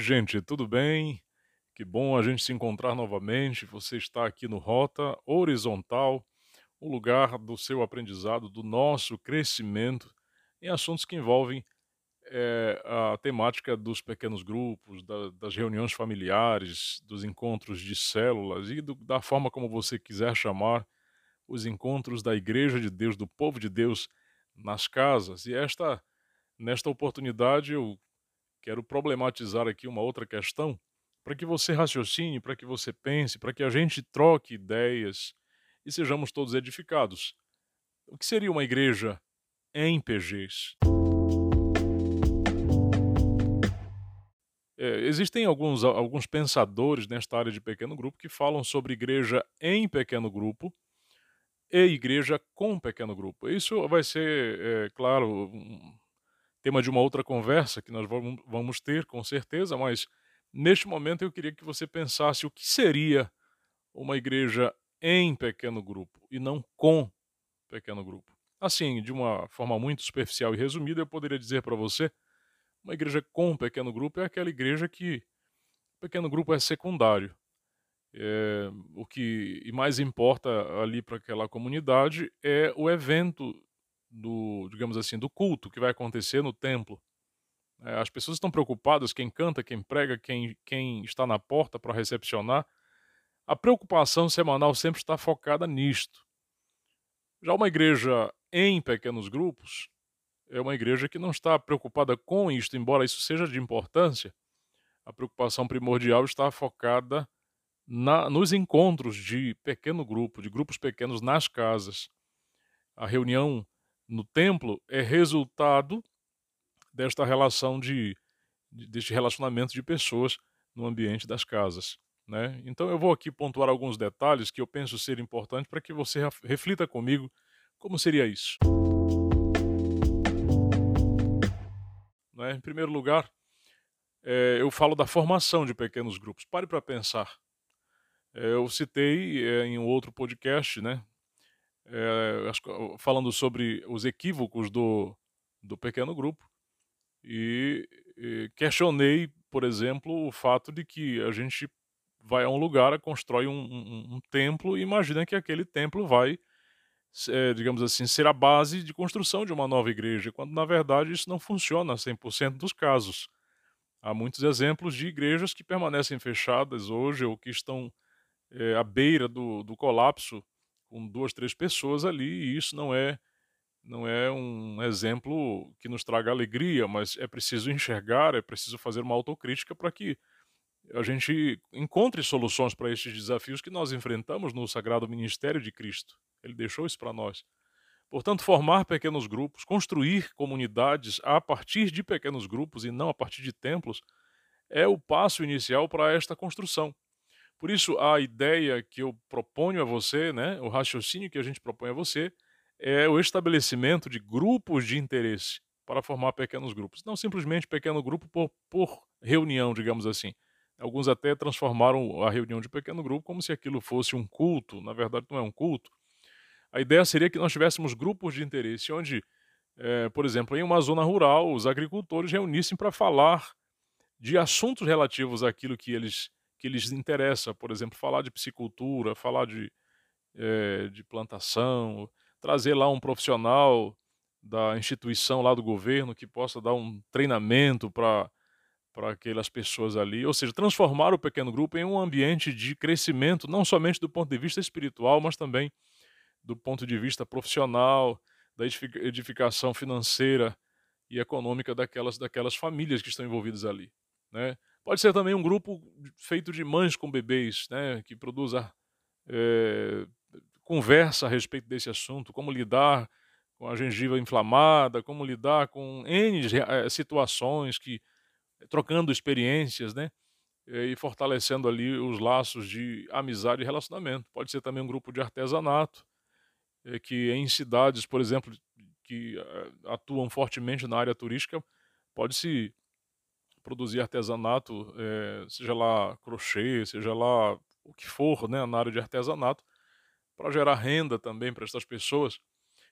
gente, tudo bem? Que bom a gente se encontrar novamente. Você está aqui no Rota Horizontal, o lugar do seu aprendizado, do nosso crescimento em assuntos que envolvem eh, a temática dos pequenos grupos, da- das reuniões familiares, dos encontros de células e do- da forma como você quiser chamar, os encontros da Igreja de Deus, do povo de Deus nas casas. E esta, nesta oportunidade, eu quero problematizar aqui uma outra questão para que você raciocine, para que você pense, para que a gente troque ideias e sejamos todos edificados. O que seria uma igreja em PGs? É, existem alguns, alguns pensadores nesta área de pequeno grupo que falam sobre igreja em pequeno grupo e igreja com pequeno grupo. Isso vai ser, é, claro, tema de uma outra conversa que nós vamos ter, com certeza, mas neste momento eu queria que você pensasse o que seria uma igreja em pequeno grupo e não com pequeno grupo. Assim, de uma forma muito superficial e resumida, eu poderia dizer para você, uma igreja com pequeno grupo é aquela igreja que o pequeno grupo é secundário. É, o que mais importa ali para aquela comunidade é o evento do, digamos assim, do culto que vai acontecer no templo. É, as pessoas estão preocupadas, quem canta, quem prega, quem, quem está na porta para recepcionar. A preocupação semanal sempre está focada nisto. Já uma igreja em pequenos grupos é uma igreja que não está preocupada com isto, embora isso seja de importância. A preocupação primordial está focada na, nos encontros de pequeno grupo, de grupos pequenos nas casas. A reunião no templo é resultado desta relação de, de deste relacionamento de pessoas no ambiente das casas. Né? Então eu vou aqui pontuar alguns detalhes que eu penso ser importantes para que você reflita comigo como seria isso. Né? Em primeiro lugar, é, eu falo da formação de pequenos grupos. Pare para pensar. É, eu citei é, em um outro podcast, né, falando sobre os equívocos do, do pequeno grupo e, e questionei, por exemplo, o fato de que a gente vai a um lugar, constrói um, um, um templo e imagina que aquele templo vai, é, digamos assim, ser a base de construção de uma nova igreja, quando na verdade isso não funciona 100% dos casos. Há muitos exemplos de igrejas que permanecem fechadas hoje ou que estão é, à beira do, do colapso com duas, três pessoas ali, e isso não é não é um exemplo que nos traga alegria, mas é preciso enxergar, é preciso fazer uma autocrítica para que a gente encontre soluções para estes desafios que nós enfrentamos no sagrado ministério de Cristo. Ele deixou isso para nós. Portanto, formar pequenos grupos, construir comunidades a partir de pequenos grupos e não a partir de templos, é o passo inicial para esta construção. Por isso, a ideia que eu proponho a você, né, o raciocínio que a gente propõe a você, é o estabelecimento de grupos de interesse para formar pequenos grupos. Não simplesmente pequeno grupo por, por reunião, digamos assim. Alguns até transformaram a reunião de pequeno grupo como se aquilo fosse um culto. Na verdade, não é um culto. A ideia seria que nós tivéssemos grupos de interesse onde, é, por exemplo, em uma zona rural, os agricultores reunissem para falar de assuntos relativos àquilo que eles que lhes interessa, por exemplo, falar de psicultura, falar de, é, de plantação, trazer lá um profissional da instituição lá do governo que possa dar um treinamento para para aquelas pessoas ali, ou seja, transformar o pequeno grupo em um ambiente de crescimento, não somente do ponto de vista espiritual, mas também do ponto de vista profissional, da edificação financeira e econômica daquelas, daquelas famílias que estão envolvidas ali. Né? Pode ser também um grupo feito de mães com bebês, né, que produza é, conversa a respeito desse assunto, como lidar com a gengiva inflamada, como lidar com N eh, situações que trocando experiências, né? E fortalecendo ali os laços de amizade e relacionamento. Pode ser também um grupo de artesanato, eh, que em cidades, por exemplo, que eh, atuam fortemente na área turística, pode-se produzir artesanato, seja lá crochê, seja lá o que for, né, na área de artesanato, para gerar renda também para essas pessoas.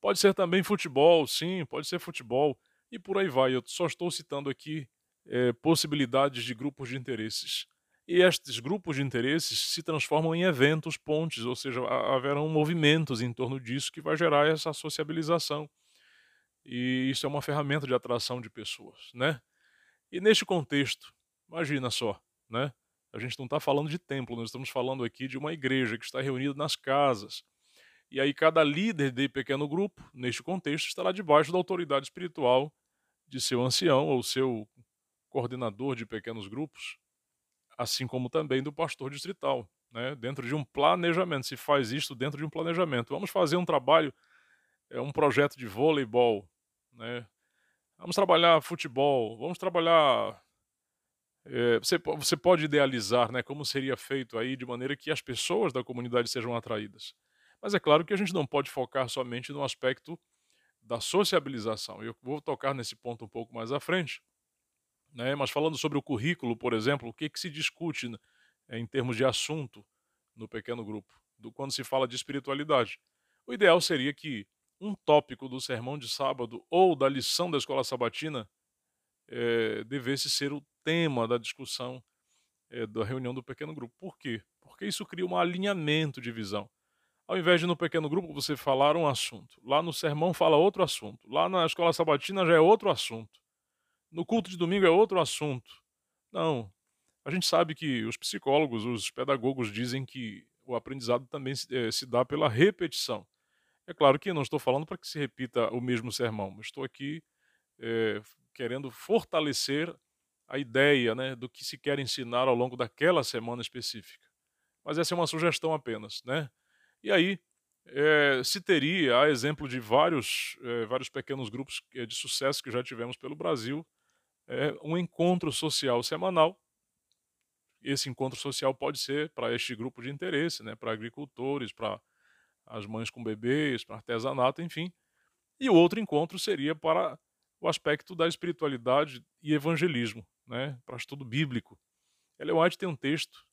Pode ser também futebol, sim, pode ser futebol e por aí vai. Eu só estou citando aqui é, possibilidades de grupos de interesses. E estes grupos de interesses se transformam em eventos, pontes, ou seja, haverão movimentos em torno disso que vai gerar essa sociabilização. E isso é uma ferramenta de atração de pessoas, né? E neste contexto, imagina só, né? A gente não está falando de templo, nós estamos falando aqui de uma igreja que está reunida nas casas. E aí cada líder de pequeno grupo, neste contexto, estará debaixo da autoridade espiritual de seu ancião ou seu coordenador de pequenos grupos, assim como também do pastor distrital, né? dentro de um planejamento. Se faz isto dentro de um planejamento. Vamos fazer um trabalho, é um projeto de voleibol, né? Vamos trabalhar futebol, vamos trabalhar. É, você, você pode idealizar né, como seria feito aí de maneira que as pessoas da comunidade sejam atraídas. Mas é claro que a gente não pode focar somente no aspecto da sociabilização. Eu vou tocar nesse ponto um pouco mais à frente. Né? Mas falando sobre o currículo, por exemplo, o que, que se discute né, em termos de assunto no pequeno grupo, do, quando se fala de espiritualidade? O ideal seria que um tópico do sermão de sábado ou da lição da escola sabatina é, devesse ser o tema da discussão é, da reunião do pequeno grupo. Por quê? Porque isso cria um alinhamento de visão. Ao invés de no pequeno grupo você falar um assunto, lá no sermão fala outro assunto, lá na escola sabatina já é outro assunto, no culto de domingo é outro assunto. Não. A gente sabe que os psicólogos, os pedagogos dizem que o aprendizado também se, é, se dá pela repetição. É claro que não estou falando para que se repita o mesmo sermão, estou aqui é, querendo fortalecer a ideia né, do que se quer ensinar ao longo daquela semana específica. Mas essa é uma sugestão apenas. Né? E aí, é, se teria, a exemplo de vários, é, vários pequenos grupos de sucesso que já tivemos pelo Brasil, um encontro social semanal. Esse encontro social pode ser para este grupo de interesse, né, para agricultores, para as mães com bebês, para artesanato, enfim. E o outro encontro seria para o aspecto da espiritualidade e evangelismo, né, para estudo bíblico. Ellen White tem um texto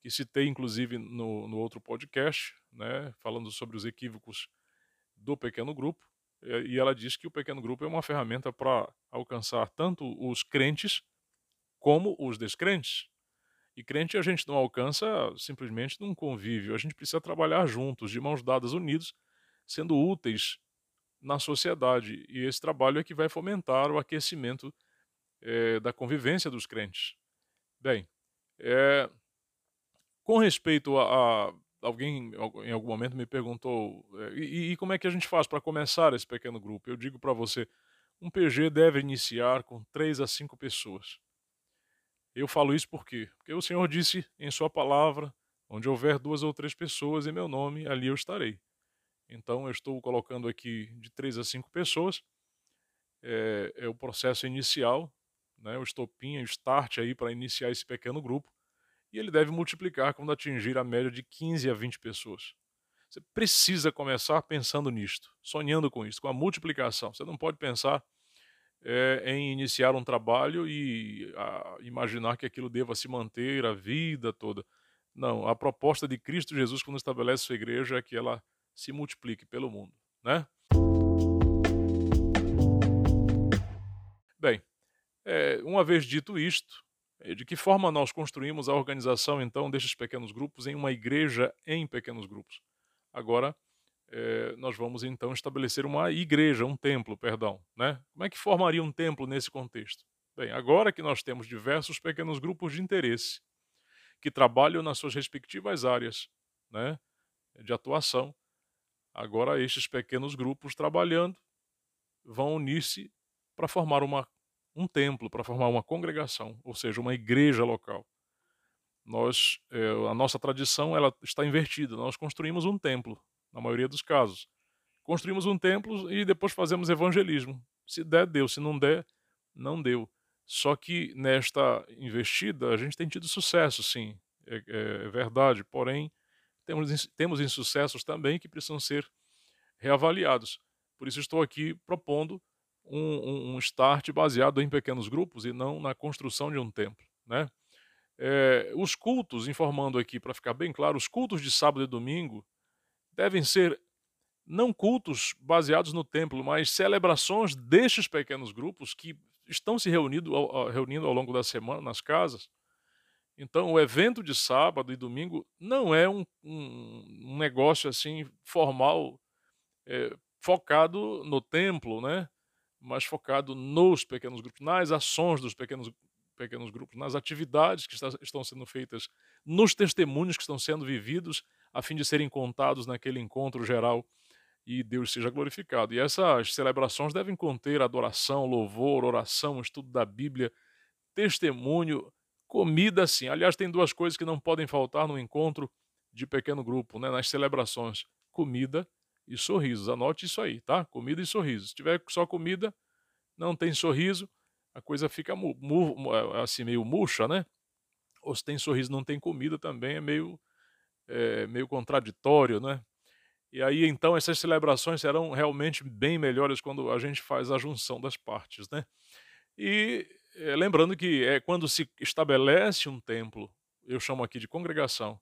que citei inclusive no, no outro podcast, né, falando sobre os equívocos do pequeno grupo, e ela diz que o pequeno grupo é uma ferramenta para alcançar tanto os crentes como os descrentes. E crente a gente não alcança simplesmente num convívio, a gente precisa trabalhar juntos, de mãos dadas, unidos, sendo úteis na sociedade. E esse trabalho é que vai fomentar o aquecimento é, da convivência dos crentes. Bem, é, com respeito a, a, alguém em algum momento me perguntou é, e, e como é que a gente faz para começar esse pequeno grupo? Eu digo para você, um PG deve iniciar com três a cinco pessoas. Eu falo isso por quê? Porque o Senhor disse em Sua palavra: onde houver duas ou três pessoas em meu nome, ali eu estarei. Então eu estou colocando aqui de três a cinco pessoas. É, é o processo inicial, né, o estopim, o start aí para iniciar esse pequeno grupo. E ele deve multiplicar quando atingir a média de 15 a 20 pessoas. Você precisa começar pensando nisto, sonhando com isso, com a multiplicação. Você não pode pensar é, em iniciar um trabalho e a, imaginar que aquilo deva se manter a vida toda. Não, a proposta de Cristo Jesus quando estabelece sua igreja é que ela se multiplique pelo mundo, né? Bem, é, uma vez dito isto, é, de que forma nós construímos a organização então destes pequenos grupos em uma igreja em pequenos grupos? Agora, é, nós vamos então estabelecer uma igreja, um templo, perdão. Né? Como é que formaria um templo nesse contexto? Bem, agora que nós temos diversos pequenos grupos de interesse que trabalham nas suas respectivas áreas né, de atuação, agora estes pequenos grupos trabalhando vão unir-se para formar uma, um templo, para formar uma congregação, ou seja, uma igreja local. Nós, é, a nossa tradição ela está invertida. Nós construímos um templo, na maioria dos casos. Construímos um templo e depois fazemos evangelismo. Se der, deu. Se não der, não deu. Só que nesta investida a gente tem tido sucesso, sim, é, é, é verdade. Porém, temos, temos insucessos também que precisam ser reavaliados. Por isso estou aqui propondo um, um, start baseado em pequenos grupos e não na construção de um templo. Né? É, os cultos, informando aqui para ficar bem claro, os cultos de sábado e domingo devem ser não cultos baseados no templo, mas celebrações destes pequenos grupos que estão se reunindo, reunindo ao longo da semana nas casas. Então, o evento de sábado e domingo não é um, um, negócio assim formal, é, focado no templo, né? mas focado nos pequenos grupos, nas ações dos pequenos, pequenos grupos, nas atividades que está, estão sendo feitas, nos testemunhos que estão sendo vividos, a fim de serem contados naquele encontro geral e Deus seja glorificado. E essas celebrações devem conter adoração, louvor, oração, estudo da Bíblia, testemunho, comida, sim. Aliás, tem duas coisas que não podem faltar no encontro de pequeno grupo, né? nas celebrações: comida e sorrisos. Anote isso aí, tá? Comida e sorrisos. Se tiver só comida, não tem sorriso, a coisa fica mu, mu, assim meio murcha, né? Ou se tem sorriso não tem comida também é meio é, meio contraditório, né? E aí então essas celebrações serão realmente bem melhores quando a gente faz a junção das partes, né? E é, lembrando que é quando se estabelece um templo, eu chamo aqui de congregação.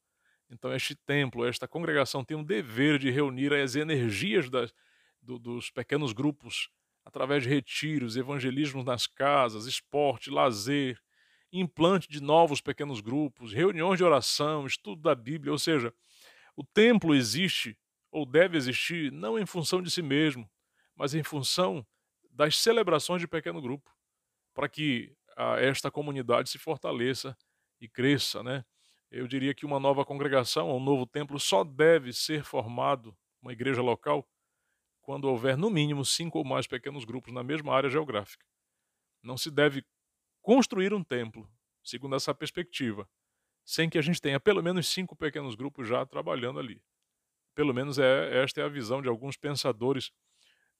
Então este templo, esta congregação tem um dever de reunir as energias das, do, dos pequenos grupos através de retiros, evangelismos nas casas, esporte, lazer, implante de novos pequenos grupos, reuniões de oração, estudo da Bíblia, ou seja, o templo existe ou deve existir não em função de si mesmo, mas em função das celebrações de pequeno grupo, para que a, ah, esta comunidade se fortaleça e cresça, né? Eu diria que uma nova congregação, um novo templo só deve ser formado, uma igreja local, quando houver no mínimo cinco ou mais pequenos grupos na mesma área geográfica. Não se deve construir um templo, segundo essa perspectiva, sem que a gente tenha pelo menos cinco pequenos grupos já trabalhando ali. Pelo menos é, esta é a visão de alguns pensadores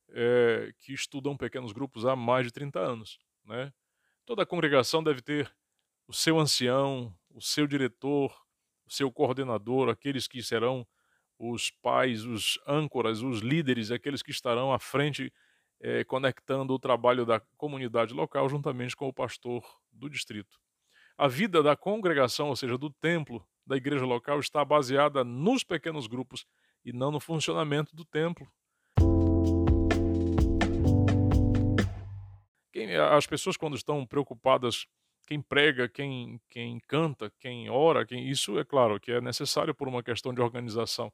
é, que estudam pequenos grupos há mais de 30 anos. Né? Toda congregação deve ter o seu ancião, o seu diretor, o seu coordenador, aqueles que serão os pais, os âncoras, os líderes, aqueles que estarão à frente, é, conectando o trabalho da comunidade local juntamente com o pastor do distrito. A vida da congregação, ou seja, do templo, da igreja local, está baseada nos pequenos grupos e não no funcionamento do templo. Quem, as pessoas, quando estão preocupadas, quem prega, quem, quem canta, quem ora, quem, isso é claro que é necessário por uma questão de organização,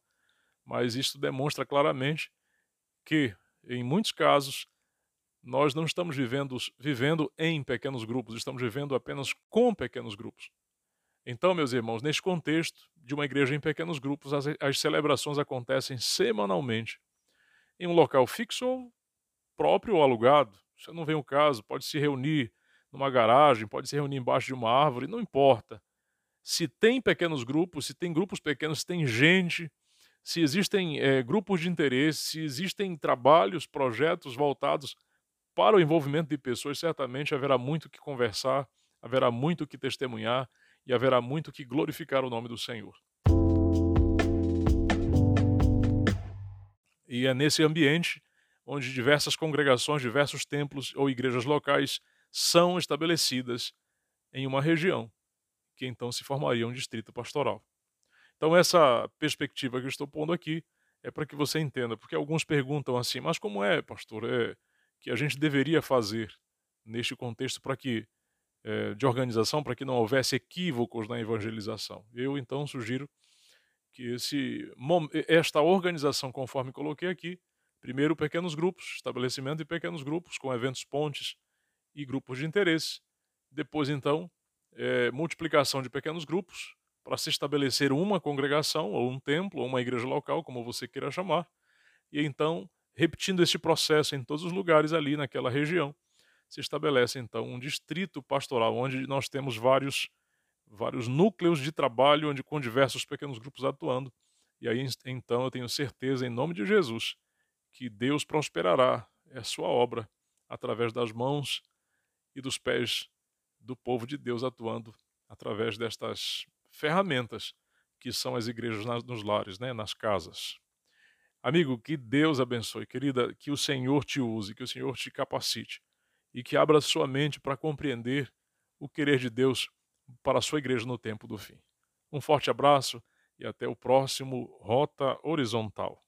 mas isso demonstra claramente que, em muitos casos, nós não estamos vivendo, vivendo em pequenos grupos, estamos vivendo apenas com pequenos grupos. Então, meus irmãos, neste contexto de uma igreja em pequenos grupos, as, as celebrações acontecem semanalmente em um local fixo ou próprio ou alugado. Isso não vem o caso, pode se reunir numa garagem, pode se reunir embaixo de uma árvore, não importa. Se tem pequenos grupos, se tem grupos pequenos, se tem gente, se existem é, grupos de interesse, se existem trabalhos, projetos voltados para o envolvimento de pessoas, certamente haverá muito que conversar, haverá muito que testemunhar, e haverá muito que glorificar o nome do Senhor. E é nesse ambiente onde diversas congregações, diversos templos ou igrejas locais são estabelecidas em uma região, que então se formaria um distrito pastoral. Então, essa perspectiva que eu estou pondo aqui é para que você entenda, porque alguns perguntam assim, mas como é, pastor, é que a gente deveria fazer neste contexto para que é, de organização para que não houvesse equívocos na evangelização. Eu então sugiro que esse, esta organização, conforme coloquei aqui, primeiro pequenos grupos, estabelecimento de pequenos grupos com eventos pontes e grupos de interesse. Depois, então, é, multiplicação de pequenos grupos para se estabelecer uma congregação, ou um templo, ou uma igreja local, como você queira chamar. E então, repetindo este processo em todos os lugares ali naquela região, se estabelece então um distrito pastoral onde nós temos vários vários núcleos de trabalho onde com diversos pequenos grupos atuando. E aí então eu tenho certeza em nome de Jesus que Deus prosperará a sua obra através das mãos e dos pés do povo de Deus atuando através destas ferramentas que são as igrejas nas, nos lares, né, nas casas. Amigo, que Deus abençoe, querida, que o Senhor te use, que o Senhor te capacite e que abra sua mente para compreender o querer de Deus para a sua igreja no tempo do fim. Um forte abraço e até o próximo Rota Horizontal.